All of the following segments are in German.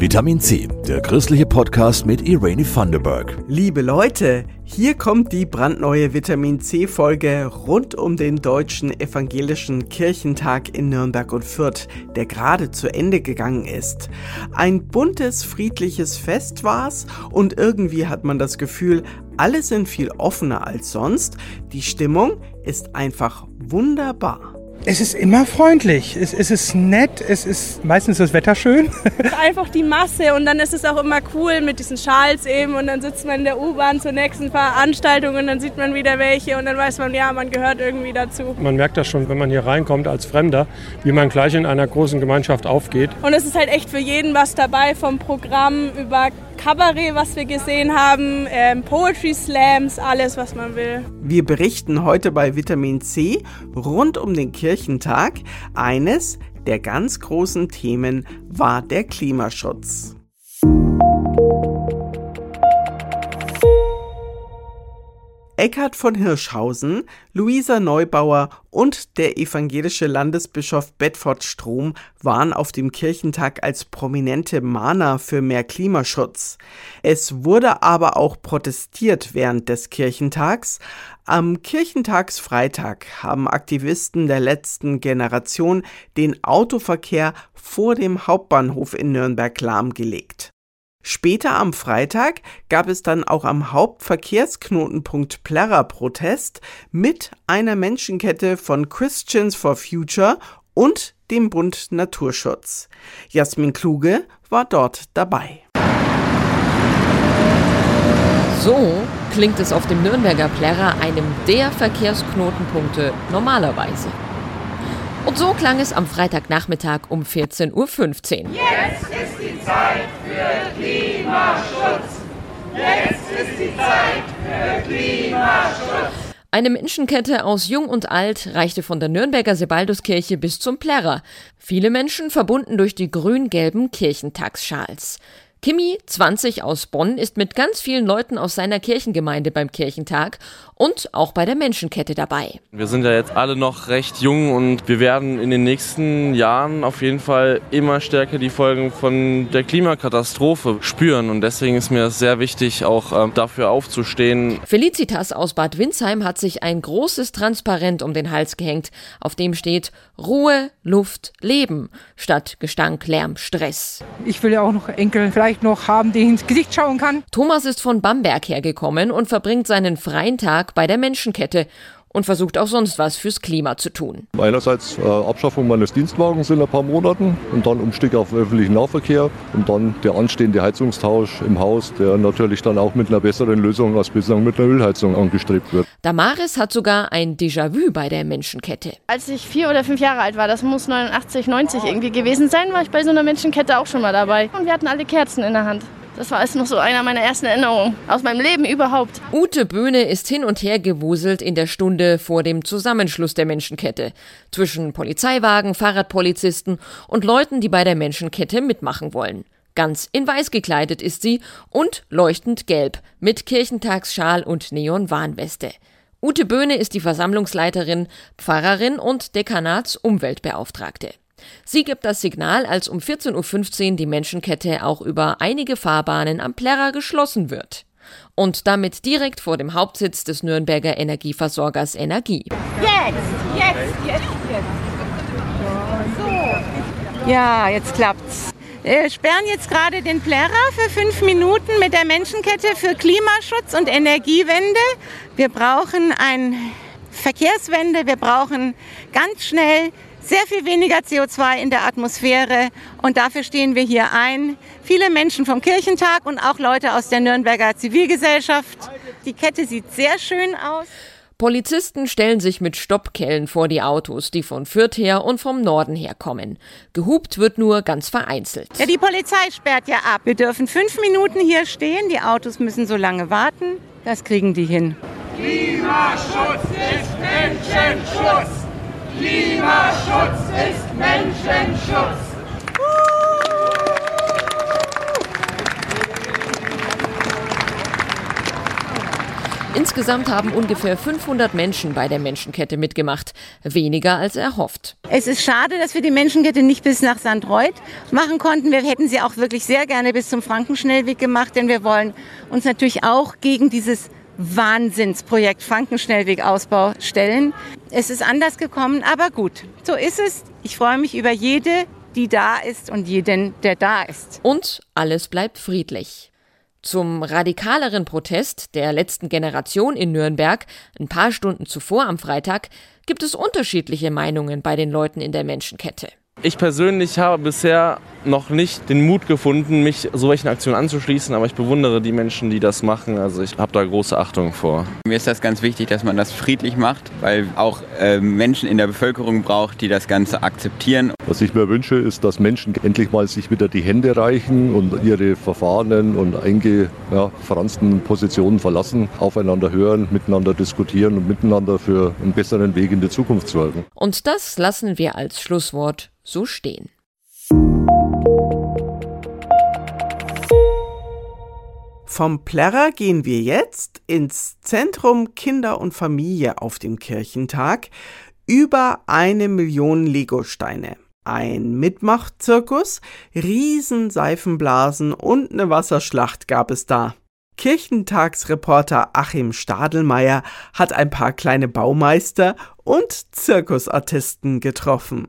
Vitamin C, der christliche Podcast mit Irene Thunderberg. Liebe Leute, hier kommt die brandneue Vitamin C Folge rund um den deutschen evangelischen Kirchentag in Nürnberg und Fürth, der gerade zu Ende gegangen ist. Ein buntes, friedliches Fest war's und irgendwie hat man das Gefühl, alle sind viel offener als sonst. Die Stimmung ist einfach wunderbar. Es ist immer freundlich, es, es, ist nett, es ist meistens das Wetter schön. Einfach die Masse und dann ist es auch immer cool mit diesen Schals eben und dann sitzt man in der U-Bahn zur nächsten Veranstaltung und dann sieht man wieder welche und dann weiß man, ja, man gehört irgendwie dazu. Man merkt das schon, wenn man hier reinkommt als Fremder, wie man gleich in einer großen Gemeinschaft aufgeht. Und es ist halt echt für jeden was dabei, vom Programm über Kabarett, was wir gesehen haben, ähm, Poetry Slams, alles, was man will. Wir berichten heute bei Vitamin C rund um den Kirchentag. Eines der ganz großen Themen war der Klimaschutz. Eckhard von Hirschhausen, Luisa Neubauer und der evangelische Landesbischof Bedford Strom waren auf dem Kirchentag als prominente Mahner für mehr Klimaschutz. Es wurde aber auch protestiert während des Kirchentags. Am Kirchentagsfreitag haben Aktivisten der letzten Generation den Autoverkehr vor dem Hauptbahnhof in Nürnberg lahmgelegt. Später am Freitag gab es dann auch am Hauptverkehrsknotenpunkt Plärrer Protest mit einer Menschenkette von Christians for Future und dem Bund Naturschutz. Jasmin Kluge war dort dabei. So klingt es auf dem Nürnberger Plärrer, einem der Verkehrsknotenpunkte normalerweise. Und so klang es am Freitagnachmittag um 14.15 Uhr. Jetzt ist die Zeit für Klimaschutz. Jetzt ist die Zeit für Klimaschutz. Eine Menschenkette aus Jung und Alt reichte von der Nürnberger Sebalduskirche bis zum Plärrer. Viele Menschen verbunden durch die grün-gelben Kirchentagsschals. Kimi, 20 aus Bonn, ist mit ganz vielen Leuten aus seiner Kirchengemeinde beim Kirchentag und auch bei der Menschenkette dabei. Wir sind ja jetzt alle noch recht jung und wir werden in den nächsten Jahren auf jeden Fall immer stärker die Folgen von der Klimakatastrophe spüren und deswegen ist mir sehr wichtig, auch äh, dafür aufzustehen. Felicitas aus Bad Windsheim hat sich ein großes Transparent um den Hals gehängt, auf dem steht Ruhe, Luft, Leben statt Gestank, Lärm, Stress. Ich will ja auch noch Enkel vielleicht noch haben, die ins Gesicht schauen kann. Thomas ist von Bamberg hergekommen und verbringt seinen freien Tag bei der Menschenkette und versucht auch sonst was fürs Klima zu tun. Einerseits äh, Abschaffung meines Dienstwagens in ein paar Monaten und dann Umstieg auf öffentlichen Nahverkehr und dann der anstehende Heizungstausch im Haus, der natürlich dann auch mit einer besseren Lösung als bislang mit einer Ölheizung angestrebt wird. Damaris hat sogar ein Déjà-vu bei der Menschenkette. Als ich vier oder fünf Jahre alt war, das muss 89, 90 irgendwie gewesen sein, war ich bei so einer Menschenkette auch schon mal dabei. Und wir hatten alle Kerzen in der Hand. Das war jetzt noch so einer meiner ersten Erinnerungen aus meinem Leben überhaupt. Ute Böhne ist hin und her gewuselt in der Stunde vor dem Zusammenschluss der Menschenkette. Zwischen Polizeiwagen, Fahrradpolizisten und Leuten, die bei der Menschenkette mitmachen wollen. Ganz in weiß gekleidet ist sie und leuchtend gelb mit Kirchentagsschal und Neon-Warnweste. Ute Böhne ist die Versammlungsleiterin, Pfarrerin und Dekanatsumweltbeauftragte. Sie gibt das Signal, als um 14.15 Uhr die Menschenkette auch über einige Fahrbahnen am Plärrer geschlossen wird. Und damit direkt vor dem Hauptsitz des Nürnberger Energieversorgers Energie. Jetzt, jetzt, jetzt, jetzt. So. Ja, jetzt klappt's. Wir sperren jetzt gerade den Plärrer für fünf Minuten mit der Menschenkette für Klimaschutz und Energiewende. Wir brauchen eine Verkehrswende, wir brauchen ganz schnell sehr viel weniger CO2 in der Atmosphäre und dafür stehen wir hier ein. Viele Menschen vom Kirchentag und auch Leute aus der Nürnberger Zivilgesellschaft. Die Kette sieht sehr schön aus. Polizisten stellen sich mit Stoppkellen vor die Autos, die von Fürth her und vom Norden her kommen. Gehupt wird nur ganz vereinzelt. Ja, die Polizei sperrt ja ab. Wir dürfen fünf Minuten hier stehen. Die Autos müssen so lange warten. Das kriegen die hin. Klimaschutz ist Menschenschutz. Klimaschutz ist Menschenschutz. Insgesamt haben ungefähr 500 Menschen bei der Menschenkette mitgemacht. weniger als erhofft. Es ist schade, dass wir die Menschenkette nicht bis nach St. Reuth machen konnten. Wir hätten sie auch wirklich sehr gerne bis zum Frankenschnellweg gemacht, denn wir wollen uns natürlich auch gegen dieses Wahnsinnsprojekt Frankenschnellwegausbau stellen. Es ist anders gekommen, aber gut, so ist es. Ich freue mich über jede, die da ist und jeden, der da ist. Und alles bleibt friedlich. Zum radikaleren Protest der letzten Generation in Nürnberg, ein paar Stunden zuvor am Freitag, gibt es unterschiedliche Meinungen bei den Leuten in der Menschenkette. Ich persönlich habe bisher noch nicht den Mut gefunden, mich solchen Aktionen anzuschließen, aber ich bewundere die Menschen, die das machen. Also ich habe da große Achtung vor. Mir ist das ganz wichtig, dass man das friedlich macht, weil auch äh, Menschen in der Bevölkerung braucht, die das Ganze akzeptieren. Was ich mir wünsche, ist, dass Menschen endlich mal sich wieder die Hände reichen und ihre verfahrenen und eingefransten ja, Positionen verlassen, aufeinander hören, miteinander diskutieren und miteinander für einen besseren Weg in die Zukunft sorgen. Und das lassen wir als Schlusswort so stehen. Vom Plärrer gehen wir jetzt ins Zentrum Kinder und Familie auf dem Kirchentag. Über eine Million Legosteine. Ein Mitmachzirkus, Riesenseifenblasen und eine Wasserschlacht gab es da. Kirchentagsreporter Achim Stadelmeier hat ein paar kleine Baumeister und Zirkusartisten getroffen.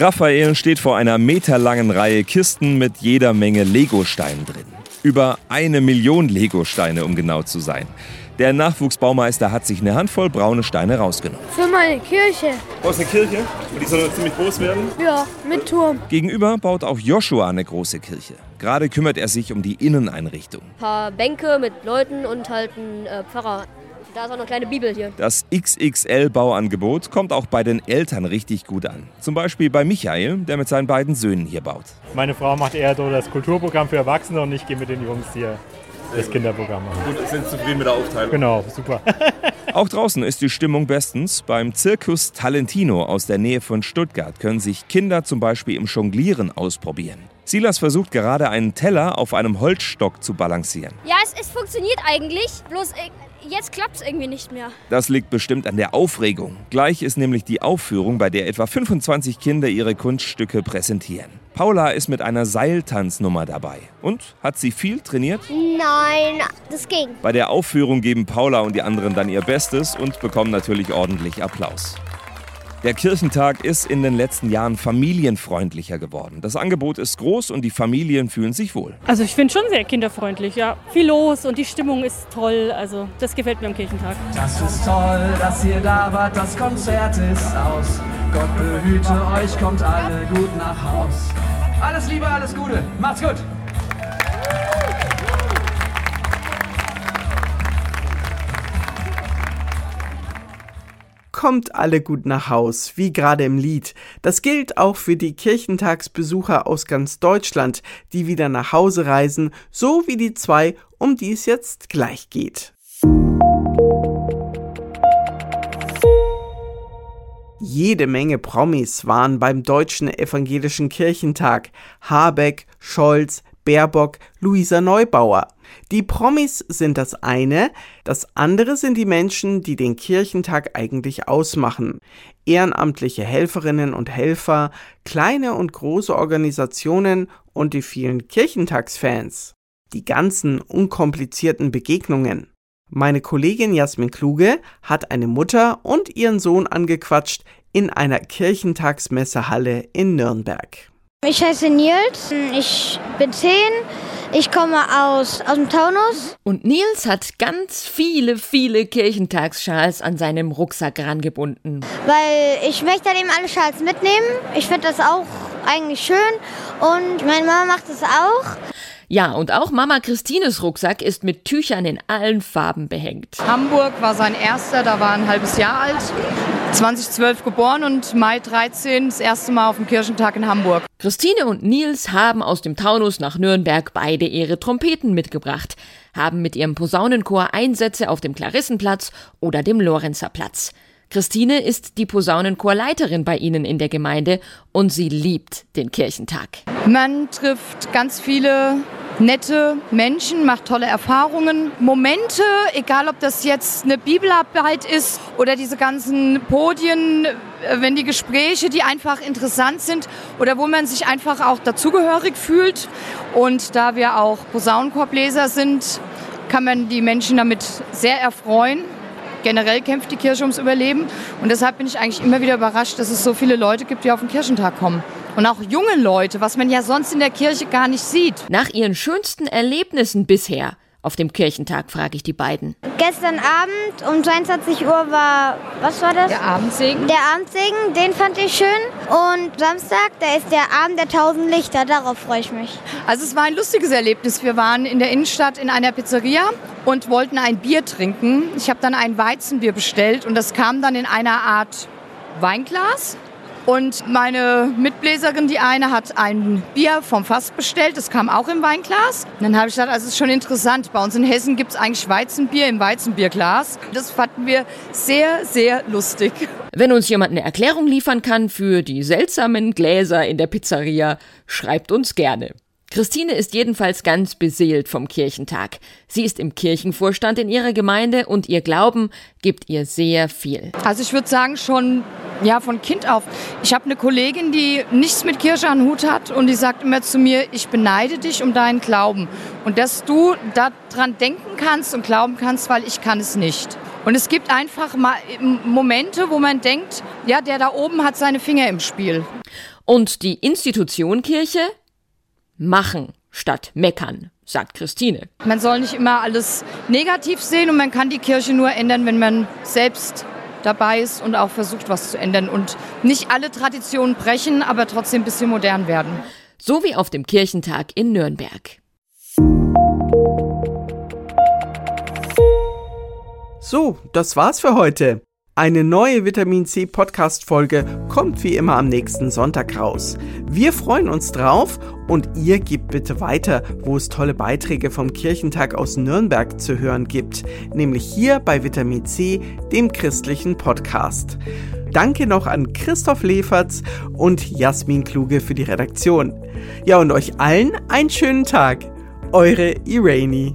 Raphael steht vor einer meterlangen Reihe Kisten mit jeder Menge Legosteinen drin. Über eine Million Legosteine, um genau zu sein. Der Nachwuchsbaumeister hat sich eine Handvoll braune Steine rausgenommen. Für meine Kirche. Aus eine Kirche? Und die soll ziemlich groß werden? Ja, mit Turm. Gegenüber baut auch Joshua eine große Kirche. Gerade kümmert er sich um die Inneneinrichtung. Ein paar Bänke mit Leuten und halt ein äh, Pfarrer. Da ist auch eine kleine Bibel hier. Das XXL-Bauangebot kommt auch bei den Eltern richtig gut an. Zum Beispiel bei Michael, der mit seinen beiden Söhnen hier baut. Meine Frau macht eher so das Kulturprogramm für Erwachsene und ich gehe mit den Jungs hier das Kinderprogramm machen. Und sind zufrieden mit der Aufteilung? Genau, super. Auch draußen ist die Stimmung bestens. Beim Zirkus Talentino aus der Nähe von Stuttgart können sich Kinder zum Beispiel im Jonglieren ausprobieren. Silas versucht gerade einen Teller auf einem Holzstock zu balancieren. Ja, es, es funktioniert eigentlich, bloß äh, jetzt klappt es irgendwie nicht mehr. Das liegt bestimmt an der Aufregung. Gleich ist nämlich die Aufführung, bei der etwa 25 Kinder ihre Kunststücke präsentieren. Paula ist mit einer Seiltanznummer dabei. Und hat sie viel trainiert? Nein, das ging. Bei der Aufführung geben Paula und die anderen dann ihr Bestes und bekommen natürlich ordentlich Applaus. Der Kirchentag ist in den letzten Jahren familienfreundlicher geworden. Das Angebot ist groß und die Familien fühlen sich wohl. Also ich finde schon sehr kinderfreundlich, ja. Viel los und die Stimmung ist toll. Also das gefällt mir am Kirchentag. Das ist toll, dass ihr da wart, das Konzert ist aus. Gott behüte euch, kommt alle gut nach Haus. Alles Liebe, alles Gute, macht's gut. Kommt alle gut nach Haus, wie gerade im Lied. Das gilt auch für die Kirchentagsbesucher aus ganz Deutschland, die wieder nach Hause reisen, so wie die zwei, um die es jetzt gleich geht. Jede Menge Promis waren beim Deutschen Evangelischen Kirchentag. Habeck, Scholz, Baerbock, Luisa Neubauer. Die Promis sind das eine, das andere sind die Menschen, die den Kirchentag eigentlich ausmachen. Ehrenamtliche Helferinnen und Helfer, kleine und große Organisationen und die vielen Kirchentagsfans. Die ganzen unkomplizierten Begegnungen. Meine Kollegin Jasmin Kluge hat eine Mutter und ihren Sohn angequatscht in einer Kirchentagsmessehalle in Nürnberg. Ich heiße Nils, ich bin zehn, ich komme aus, aus dem Taunus. Und Nils hat ganz viele, viele Kirchentagsschals an seinem Rucksack rangebunden. Weil ich möchte dann eben alle Schals mitnehmen. Ich finde das auch eigentlich schön und meine Mama macht es auch. Ja, und auch Mama Christines Rucksack ist mit Tüchern in allen Farben behängt. Hamburg war sein erster, da war ein halbes Jahr alt. 2012 geboren und Mai 13 das erste Mal auf dem Kirchentag in Hamburg. Christine und Nils haben aus dem Taunus nach Nürnberg beide ihre Trompeten mitgebracht, haben mit ihrem Posaunenchor Einsätze auf dem Klarissenplatz oder dem Lorenzerplatz. Christine ist die Posaunenchorleiterin bei Ihnen in der Gemeinde und sie liebt den Kirchentag. Man trifft ganz viele nette Menschen, macht tolle Erfahrungen. Momente, egal ob das jetzt eine Bibelarbeit ist oder diese ganzen Podien, äh, wenn die Gespräche, die einfach interessant sind oder wo man sich einfach auch dazugehörig fühlt. Und da wir auch Posaunenkorbleser sind, kann man die Menschen damit sehr erfreuen. Generell kämpft die Kirche ums Überleben. Und deshalb bin ich eigentlich immer wieder überrascht, dass es so viele Leute gibt, die auf den Kirchentag kommen. Und auch junge Leute, was man ja sonst in der Kirche gar nicht sieht. Nach ihren schönsten Erlebnissen bisher auf dem Kirchentag, frage ich die beiden. Gestern Abend um 22 Uhr war, was war das? Der Abendsegen. Der Abendsegen, den fand ich schön. Und Samstag, da ist der Abend der tausend Lichter, darauf freue ich mich. Also es war ein lustiges Erlebnis. Wir waren in der Innenstadt in einer Pizzeria und wollten ein Bier trinken. Ich habe dann ein Weizenbier bestellt und das kam dann in einer Art Weinglas. Und meine Mitbläserin, die eine, hat ein Bier vom Fass bestellt. Das kam auch im Weinglas. Und dann habe ich gedacht, also es ist schon interessant. Bei uns in Hessen gibt es eigentlich Weizenbier im Weizenbierglas. Das fanden wir sehr, sehr lustig. Wenn uns jemand eine Erklärung liefern kann für die seltsamen Gläser in der Pizzeria, schreibt uns gerne. Christine ist jedenfalls ganz beseelt vom Kirchentag. Sie ist im Kirchenvorstand in ihrer Gemeinde und ihr Glauben gibt ihr sehr viel. Also ich würde sagen schon ja von Kind auf. Ich habe eine Kollegin, die nichts mit Kirche an Hut hat und die sagt immer zu mir, ich beneide dich um deinen Glauben und dass du daran denken kannst und glauben kannst, weil ich kann es nicht. Und es gibt einfach mal Momente, wo man denkt, ja, der da oben hat seine Finger im Spiel. Und die Institution Kirche machen statt meckern, sagt Christine. Man soll nicht immer alles negativ sehen und man kann die Kirche nur ändern, wenn man selbst dabei ist und auch versucht, was zu ändern und nicht alle Traditionen brechen, aber trotzdem ein bisschen modern werden. So wie auf dem Kirchentag in Nürnberg. So, das war's für heute. Eine neue Vitamin C Podcast Folge kommt wie immer am nächsten Sonntag raus. Wir freuen uns drauf und ihr gebt bitte weiter, wo es tolle Beiträge vom Kirchentag aus Nürnberg zu hören gibt, nämlich hier bei Vitamin C, dem christlichen Podcast. Danke noch an Christoph Leferz und Jasmin Kluge für die Redaktion. Ja, und euch allen einen schönen Tag. Eure Irani.